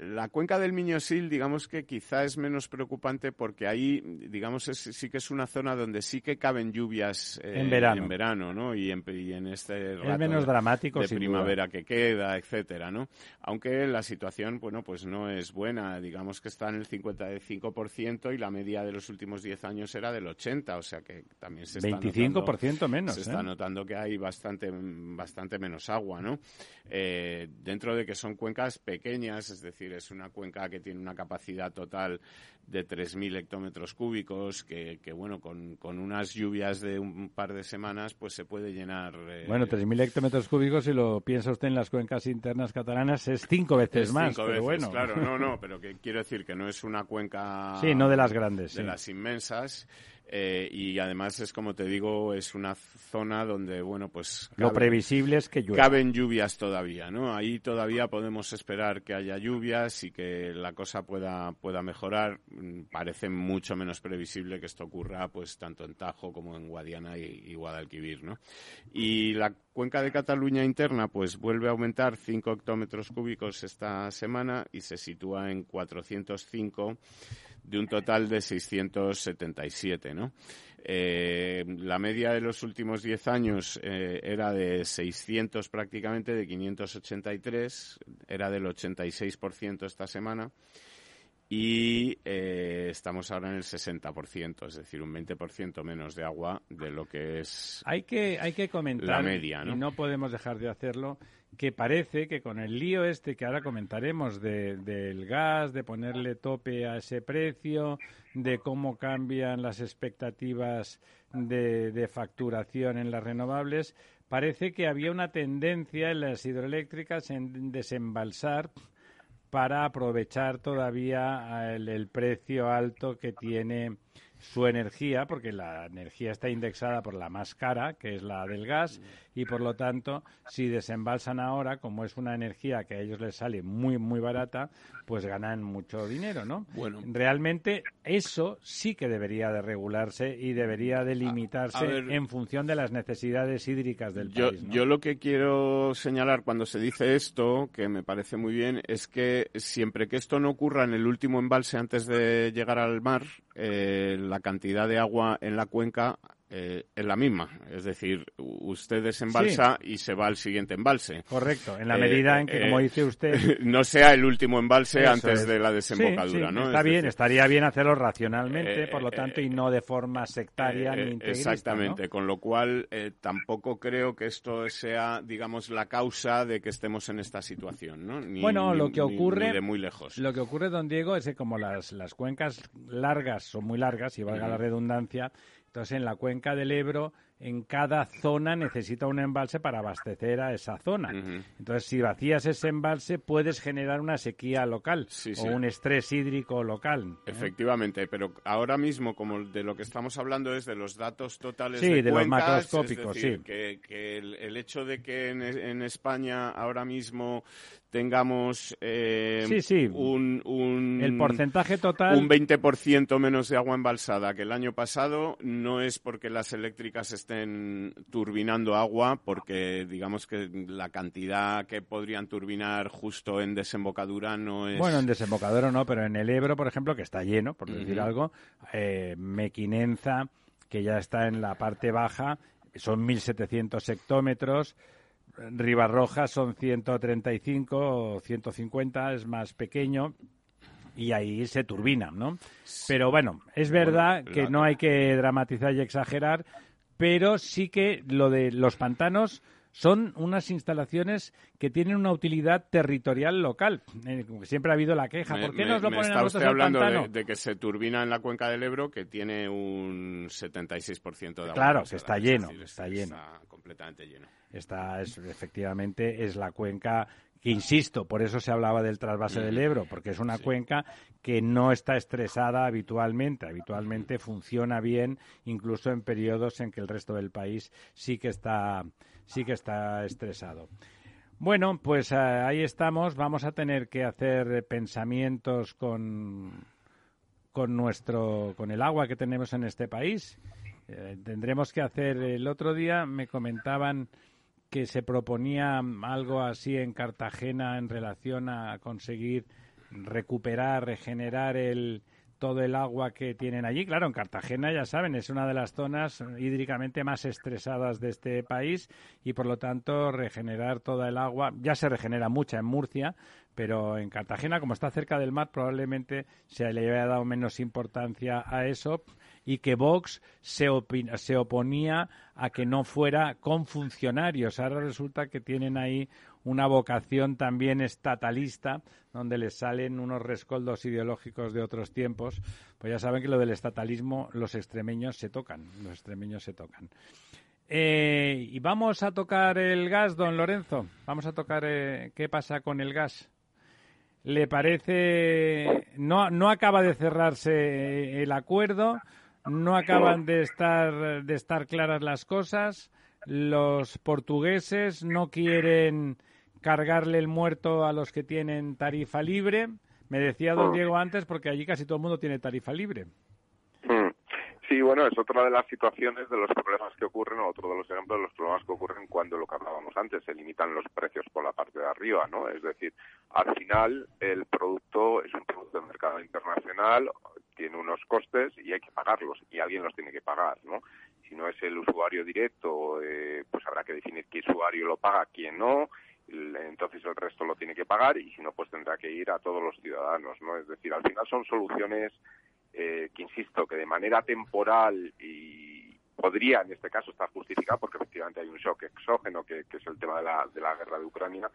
La cuenca del Miñosil, digamos que quizá es menos preocupante porque ahí, digamos, sí que es una zona donde sí que caben lluvias eh, en verano, en verano ¿no? Y en, este rato menos dramático, de primavera que queda, etcétera, ¿no? Aunque la situación, bueno, pues no es buena. Digamos que está en el 55% y la media de los últimos 10 años era del 80, o sea que también se está 25% menos. Se está ¿eh? notando que hay bastante, bastante menos agua, ¿no? Eh, dentro de que son cuencas pequeñas, es decir, es una cuenca que tiene una capacidad total de 3.000 hectómetros cúbicos, que, bueno, con, unas lluvias de un par de semanas, pues se puede llenar. Eh, bueno, 3.000 hectómetros cúbicos, si lo piensa usted en las cuencas internas catalanas, es cinco veces más. Cinco veces, bueno. claro, no, no, pero que quiero decir que no es una cuenca. Sí, no de las grandes. De las inmensas. Eh, y además es como te digo, es una zona donde, bueno, pues... Lo previsible es que llueva. Caben lluvias todavía, ¿no? Ahí todavía podemos esperar que haya lluvias y que la cosa pueda, pueda mejorar. Mm, parece mucho menos previsible que esto ocurra, pues, tanto en Tajo como en Guadiana y, Guadalquivir, ¿no? Y la cuenca de Cataluña interna, pues, vuelve a aumentar 5 hectómetros cúbicos esta semana y se sitúa en 405 de un total de 677, ¿no? Eh, la media de los últimos 10 años eh, era de 600 prácticamente, de 583, era del 86% esta semana y eh, estamos ahora en el 60%, es decir, un 20% menos de agua de lo que es hay que hay que comentar la media, ¿no? y no podemos dejar de hacerlo que parece que con el lío este que ahora comentaremos del gas, de ponerle tope a ese precio, de cómo cambian las expectativas de, de facturación en las renovables, parece que había una tendencia en las hidroeléctricas en desembalsar para aprovechar todavía el precio alto que tiene su energía, porque la energía está indexada por la más cara, que es la del gas, y por lo tanto, si desembalsan ahora, como es una energía que a ellos les sale muy, muy barata, pues ganan mucho dinero, ¿no? Bueno. Realmente eso sí que debería de regularse y debería de limitarse en función de las necesidades hídricas del país. Yo lo que quiero señalar cuando se dice esto, que me parece muy bien, es que siempre que esto no ocurra en el último embalse antes de llegar al mar, eh, la cantidad de agua en la cuenca eh, es la misma. Es decir, usted desembalsa y se va al siguiente embalse. Correcto, en la medida en que, como eh, dice usted... [laughs] no sea el último embalse antes de la desembocadura, ¿no? Está bien, estaría bien hacerlo racionalmente, por lo tanto, y no de forma sectaria ni integrista, Exactamente, con lo cual tampoco creo que esto sea, digamos, la causa de que estemos en esta situación, ¿no? bueno, lo que ocurre... de muy lejos. Lo que ocurre, don Diego, es que como las, las cuencas largas son muy largas, y valga la redundancia, entonces, en la cuenca del Ebro en cada zona necesita un embalse para abastecer a esa zona. Entonces, si vacías ese embalse, puedes generar una sequía local o un estrés hídrico local. Efectivamente, pero ahora mismo, como de lo que estamos hablando es de los datos totales de, de los macroscópicos, sí. Que, el, hecho de que en, España ahora mismo tengamos eh, Un, el porcentaje total un 20% menos de agua embalsada que el año pasado no es porque las eléctricas estén estén turbinando agua porque digamos que la cantidad que podrían turbinar justo en desembocadura no es... Bueno, en desembocadura no, pero en el Ebro, por ejemplo, que está lleno, por decir algo, eh, Mequinenza, que ya está en la parte baja, son 1.700 hectómetros, Ribarroja son 135 o 150, es más pequeño, y ahí se turbina, ¿no? Pero bueno, es verdad que no hay que dramatizar y exagerar, pero sí que lo de los pantanos son unas instalaciones que tienen una utilidad territorial local. Eh, siempre ha habido la queja. ¿Por qué nos lo ponen a nosotros hablando pantano? De, que se turbina en la cuenca del Ebro, que tiene un 76% de agua. Claro, que está lleno, está lleno. Está completamente lleno. Esta es, efectivamente, es la cuenca que insisto, por eso se hablaba del trasvase del Ebro, porque es una cuenca que no está estresada habitualmente. Habitualmente funciona bien, incluso en periodos en que el resto del país sí que está, sí que está estresado. Bueno, pues eh, ahí estamos. Vamos a tener que hacer pensamientos con, con nuestro, con el agua que tenemos en este país. Eh, tendremos que hacer. El otro día me comentaban que se proponía algo así en Cartagena en relación a conseguir recuperar, regenerar el, todo el agua que tienen allí. Claro, en Cartagena, ya saben, es una de las zonas hídricamente más estresadas de este país y, por lo tanto, regenerar toda el agua, ya se regenera mucha en Murcia, pero en Cartagena, como está cerca del mar, probablemente se le haya dado menos importancia a eso y que Vox se, se oponía a que no fuera con funcionarios. Ahora resulta que tienen ahí una vocación también estatalista, donde les salen unos rescoldos ideológicos de otros tiempos. Pues ya saben que lo del estatalismo, los extremeños se tocan, los extremeños se tocan. Eh, y vamos a tocar el gas, don Lorenzo. Vamos a tocar eh, qué pasa con el gas. ¿Le parece? No, no acaba de cerrarse el acuerdo no acaban de estar, de estar claras las cosas. Los portugueses no quieren cargarle el muerto a los que tienen tarifa libre. Me decía don Diego antes, porque allí casi todo el mundo tiene tarifa libre. Hmm. Sí, bueno, es otra de las situaciones de los problemas que ocurren, o otro de los ejemplos de los problemas que ocurren cuando lo que hablábamos antes, se limitan los precios por la parte de arriba, ¿no? Es decir, al final el producto es un producto de mercado internacional, tiene unos costes y hay que pagarlos y alguien los tiene que pagar, ¿no? Si no es el usuario directo, eh, pues habrá que definir qué usuario lo paga, quién no, entonces el resto lo tiene que pagar y si no, pues tendrá que ir a todos los ciudadanos, ¿no? Es decir, al final son soluciones eh, que, insisto, que de manera temporal y podría en este caso estar justificada porque efectivamente hay un shock exógeno que, que es el tema de la, de la guerra de Ucrania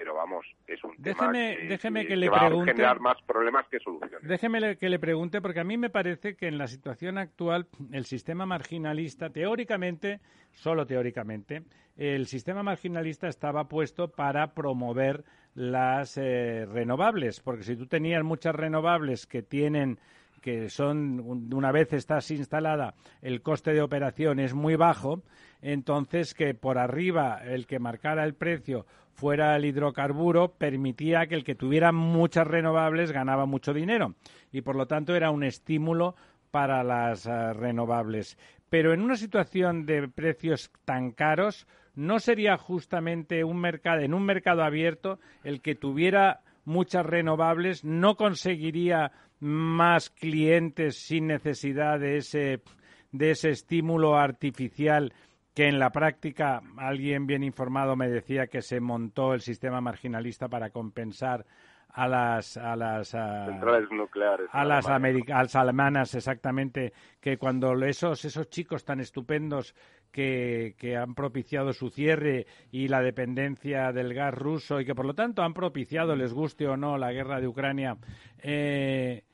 pero vamos, es un tema que, déjeme que, que le va pregunte, a generar más problemas que soluciones. Déjeme que le pregunte, porque a mí me parece que en la situación actual el sistema marginalista, teóricamente, solo teóricamente, el sistema marginalista estaba puesto para promover las eh, renovables, porque si tú tenías muchas renovables que tienen que son, una vez estás instalada, el coste de operación es muy bajo, entonces que por arriba el que marcara el precio fuera el hidrocarburo permitía que el que tuviera muchas renovables ganaba mucho dinero y por lo tanto era un estímulo para las uh, renovables. Pero en una situación de precios tan caros, ¿no sería justamente un mercado, en un mercado abierto el que tuviera muchas renovables no conseguiría más clientes sin necesidad de ese, de ese estímulo artificial que en la práctica alguien bien informado me decía que se montó el sistema marginalista para compensar a las a las centrales nucleares a las alemanas. alemanas exactamente que cuando esos esos chicos tan estupendos que, que, han propiciado su cierre y la dependencia del gas ruso y que por lo tanto han propiciado les guste o no la guerra de Ucrania eh,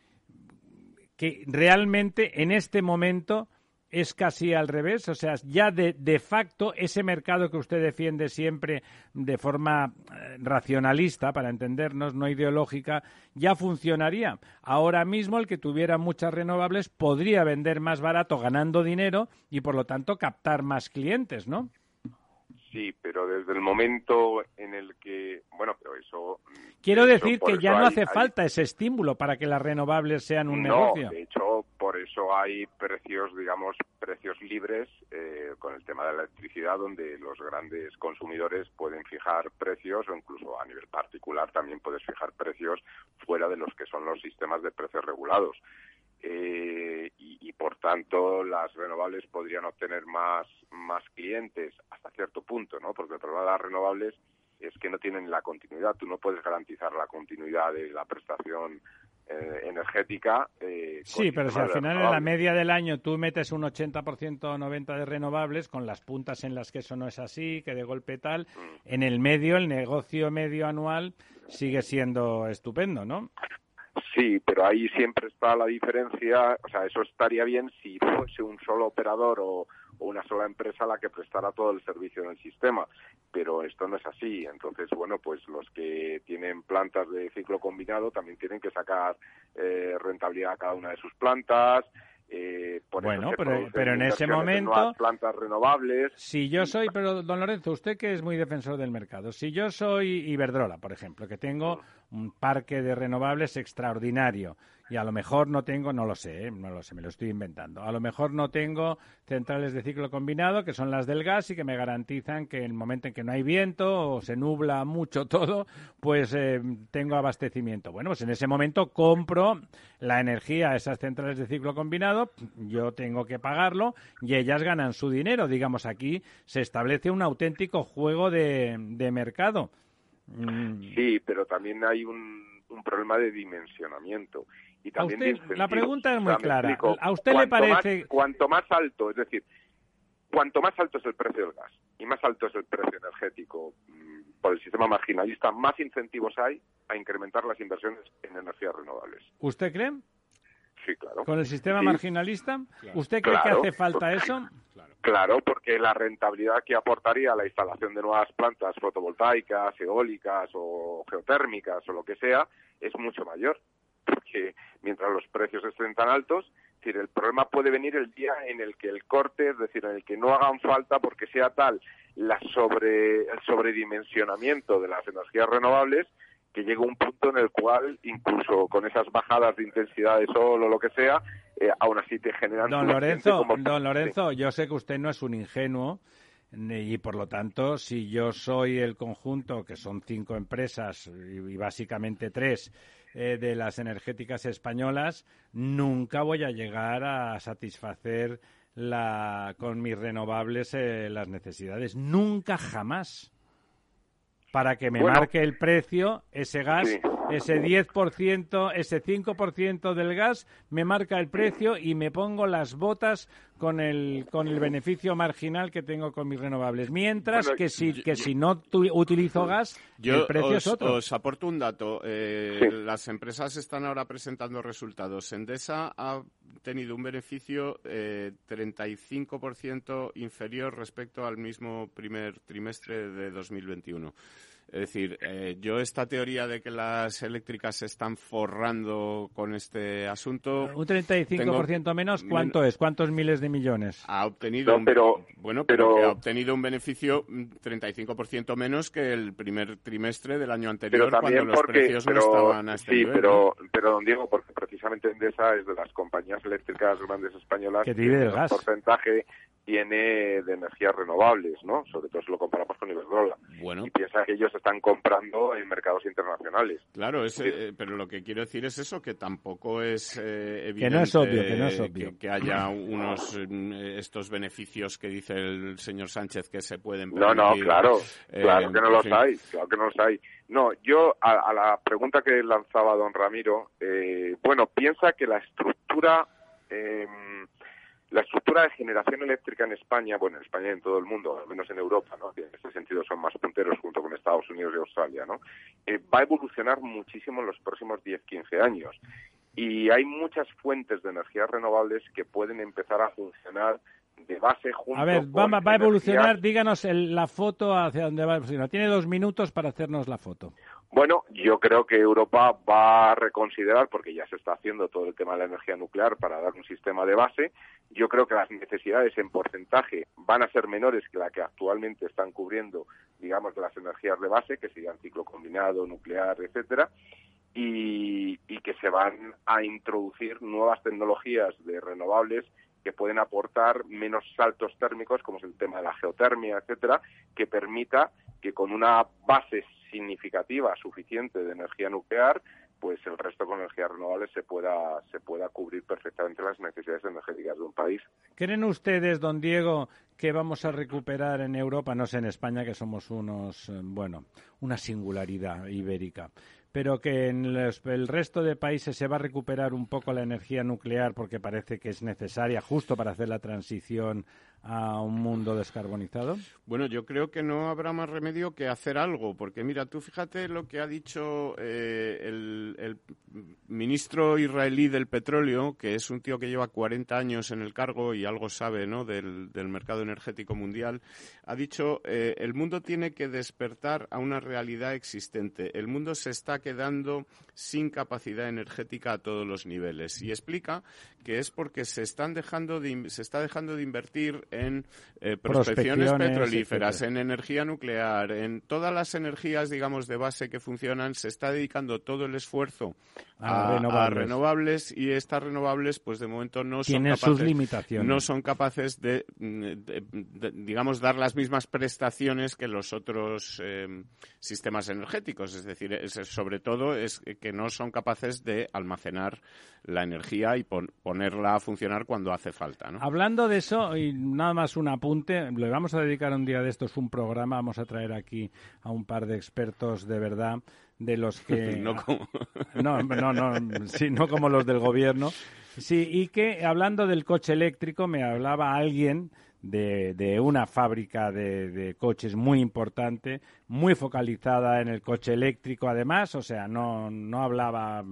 que realmente en este momento es casi al revés, o sea, ya de, de, facto ese mercado que usted defiende siempre de forma eh, racionalista, para entendernos, no ideológica, ya funcionaría. Ahora mismo el que tuviera muchas renovables podría vender más barato ganando dinero y por lo tanto captar más clientes, ¿no? Sí, pero desde el momento en el que, bueno, pero eso. Quiero decir que ya no hace falta ese estímulo para que las renovables sean un no, negocio. De hecho, por eso hay precios, digamos, precios libres eh, con el tema de la electricidad, donde los grandes consumidores pueden fijar precios o incluso a nivel particular también puedes fijar precios fuera de los que son los sistemas de precios regulados. Eh, y, por tanto las renovables podrían obtener más, más clientes hasta cierto punto, ¿no? Porque el problema de las renovables es que no tienen la continuidad. Tú no puedes garantizar la continuidad de la prestación eh, energética. Eh, sí, pero si al final en la media del año tú metes un 80% o 90% de renovables, con las puntas en las que eso no es así, que de golpe tal, mm. en el medio, el negocio medio anual sigue siendo estupendo, ¿no? Sí, pero ahí siempre está la diferencia, o sea, eso estaría bien si fuese un solo operador o, una sola empresa la que prestara todo el servicio en el sistema, pero esto no es así. Entonces, bueno, pues los que tienen plantas de ciclo combinado también tienen que sacar eh, rentabilidad a cada una de sus plantas, eh, bueno, pero, pero en ese momento, plantas renovables. Si yo soy, pero don Lorenzo, usted que es muy defensor del mercado, si yo soy Iberdrola, por ejemplo, que tengo un parque de renovables extraordinario, y a lo mejor no tengo, no lo sé, ¿eh? no lo sé, me lo estoy inventando. A lo mejor no tengo centrales de ciclo combinado, que son las del gas y que me garantizan que en el momento en que no hay viento o se nubla mucho [laughs] todo, pues eh, tengo abastecimiento. Bueno, pues en ese momento compro la energía a esas centrales de ciclo combinado, yo tengo que pagarlo y ellas ganan su dinero. Digamos, aquí se establece un auténtico juego de, de mercado. Mm. Sí, pero también hay un, un problema de dimensionamiento la pregunta es muy clara. ¿A usted le parece...? cuanto más alto, es decir, cuanto más alto es el precio del gas y más alto es el precio energético mm, por el sistema marginalista, más incentivos hay a incrementar las inversiones en energías renovables. ¿Usted cree? Sí, claro. ¿Con el sistema marginalista? ¿Usted cree que hace falta eso? Claro, porque la rentabilidad que aportaría la instalación de nuevas plantas fotovoltaicas, eólicas o geotérmicas o lo que sea es mucho mayor porque mientras los precios estén tan altos, decir, el problema puede venir el día en el que el corte, es decir, en el que no hagan falta porque sea tal la sobre, el sobredimensionamiento de las energías renovables que llega un punto en el cual, incluso con esas bajadas de intensidad de sol o lo que sea, eh, aún así te generan... Don Lorenzo, don Lorenzo, yo sé que usted no es un ingenuo, y por lo tanto, si yo soy el conjunto, que son cinco empresas y básicamente tres, eh, de las energéticas españolas, nunca voy a llegar a satisfacer la, con mis renovables eh, las necesidades. Nunca, jamás. Para que me marque el precio, ese gas ese 10%, ese 5% del gas me marca el precio y me pongo las botas con el, con el beneficio marginal que tengo con mis renovables. Mientras que, si, que si no utilizo gas, el precio es otro. Os aporto un dato. Eh, las empresas están ahora presentando resultados. Endesa ha tenido un beneficio eh, 35% inferior respecto al mismo primer trimestre de 2021. Es decir, eh, yo esta teoría de que las eléctricas se están forrando con este asunto... Un 35% menos, ¿cuánto es? ¿Cuántos miles de millones? Ha obtenido, un, pero, bueno, pero, ha obtenido un beneficio 35% menos que el primer trimestre del año anterior cuando los precios no estaban a este Sí, pero, pero, don Diego, porque precisamente Endesa es de las compañías eléctricas grandes españolas que del gas. porcentaje tiene de energías renovables, ¿no? Sobre todo si lo comparamos con Iberdrola. Bueno. Y piensa que ellos están comprando en mercados internacionales. Claro, eh, pero lo que quiero decir es eso, que tampoco es evidente eh, que no es obvio, que, no es obvio. que, haya unos mm, estos beneficios que dice el señor Sánchez que se pueden permitir. No, no, claro, eh, claro que no los hay, claro que no los hay. No, yo a, la pregunta que lanzaba don Ramiro, bueno, piensa que la estructura la estructura de generación eléctrica en España, bueno, en España y en todo el mundo, al menos en Europa, ¿no? en este sentido son más punteros junto con Estados Unidos y Australia, ¿no? Eh, va a evolucionar muchísimo en los próximos 10-15 años. Y hay muchas fuentes de energías renovables que pueden empezar a funcionar de base junto A ver, va, va a evolucionar, díganos la foto hacia dónde va a evolucionar. Tiene dos minutos para hacernos la foto. Bueno, yo creo que Europa va a reconsiderar, porque ya se está haciendo todo el tema de la energía nuclear para dar un sistema de base, yo creo que las necesidades en porcentaje van a ser menores que la que actualmente están cubriendo, digamos, las energías de base, que serían ciclo combinado, nuclear, etcétera, y, que se van a introducir nuevas tecnologías de renovables que pueden aportar menos saltos térmicos, como es el tema de la geotermia, etcétera, que permita que con una base significativa suficiente de energía nuclear pues el resto con energías renovables se pueda se pueda cubrir perfectamente las necesidades energéticas de un país. ¿Creen ustedes, don Diego, que vamos a recuperar en Europa, no sé en España que somos unos eh, bueno, una singularidad ibérica, pero que en el resto de países se va a recuperar un poco la energía nuclear porque parece que es necesaria justo para hacer la transición a un mundo descarbonizado? Bueno, yo creo que no habrá más remedio que hacer algo, porque mira, tú fíjate lo que ha dicho eh, el, ministro israelí del petróleo, que es un tío que lleva 40 años en el cargo y algo sabe ¿no? del, mercado energético mundial, ha dicho eh, el mundo tiene que despertar a una realidad existente. El mundo se está quedando sin capacidad energética a todos los niveles y explica que es porque se están dejando se está dejando de invertir en eh, prospecciones petrolíferas, en energía nuclear, en todas las energías, digamos, de base que funcionan, se está dedicando todo el esfuerzo a, renovables. y estas renovables, pues de momento no son capaces, no son capaces de, digamos, dar las mismas prestaciones que los otros eh, sistemas energéticos. Es decir, sobre todo es que no son capaces de almacenar la energía y ponerla a funcionar cuando hace falta. Hablando de eso, y nada más un apunte, le vamos a dedicar un día de estos un programa, vamos a traer aquí a un par de expertos de verdad de los que [laughs] no como [laughs] no no no sí, no como los del gobierno. Sí y que hablando del coche eléctrico me hablaba alguien de, de una fábrica de, de, coches muy importante muy focalizada en el coche eléctrico además, o sea, no, no hablaba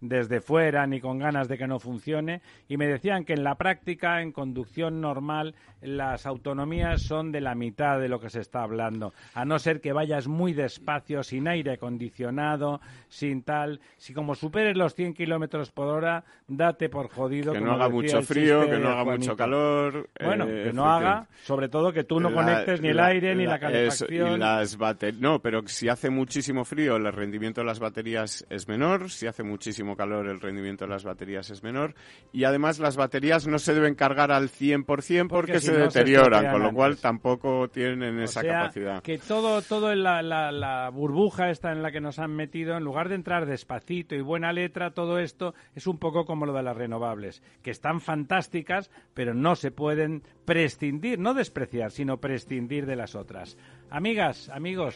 desde fuera ni con ganas de que no funcione y me decían que en la práctica, en conducción normal, las autonomías son de la mitad de lo que se está hablando, a no ser que vayas muy despacio, sin aire acondicionado, sin tal, si como superes los 100 kilómetros por hora, date por jodido. Que no haga mucho frío, que no haga mucho calor. Bueno, que eh, no haga, sobre todo que tú no conectes ni el aire ni la calefacción. las no, pero si hace muchísimo frío, el rendimiento de las baterías es menor. Si hace muchísimo calor, el rendimiento de las baterías es menor. Y además, las baterías no se deben cargar al 100% porque, porque se deterioran, con lo cual tampoco tienen esa capacidad. Que todo, todo la, la, burbuja esta en la que nos han metido, en lugar de entrar despacito y buena letra, todo esto es un poco como lo de las renovables, que están fantásticas, pero no se pueden prescindir, no despreciar, sino prescindir de las otras. Amigas, amigos,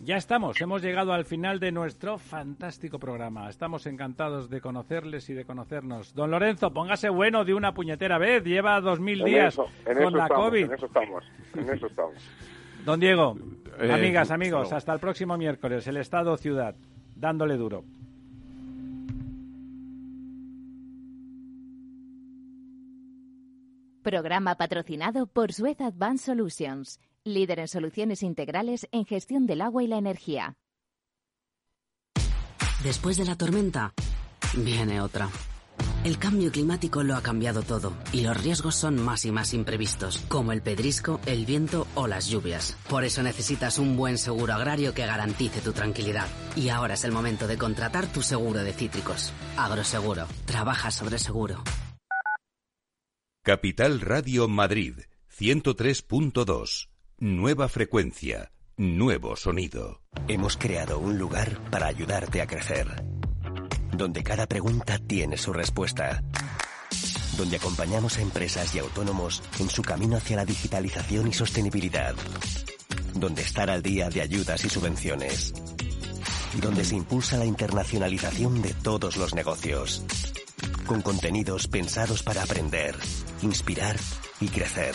ya estamos, hemos llegado al final de nuestro fantástico programa. Estamos encantados de conocerles y de conocernos. Don Lorenzo, póngase bueno de una puñetera vez. Lleva dos mil días con la COVID. En eso estamos, en eso estamos. [laughs] Don Diego, eh, amigas, amigos, hasta el próximo miércoles. El Estado Ciudad, dándole duro. Programa patrocinado por Suez Advanced Solutions líder en soluciones integrales en gestión del agua y la energía. Después de la tormenta, viene otra. El cambio climático lo ha cambiado todo y los riesgos son más y más imprevistos, como el pedrisco, el viento o las lluvias. Por eso necesitas un buen seguro agrario que garantice tu tranquilidad. Y ahora es el momento de contratar tu seguro de cítricos. Agroseguro. Trabaja sobre seguro. Capital Radio Madrid, 103.2. Nueva frecuencia, nuevo sonido. Hemos creado un lugar para ayudarte a crecer, donde cada pregunta tiene su respuesta, donde acompañamos a empresas y autónomos en su camino hacia la digitalización y sostenibilidad, donde estar al día de ayudas y subvenciones, donde se impulsa la internacionalización de todos los negocios, con contenidos pensados para aprender, inspirar y crecer.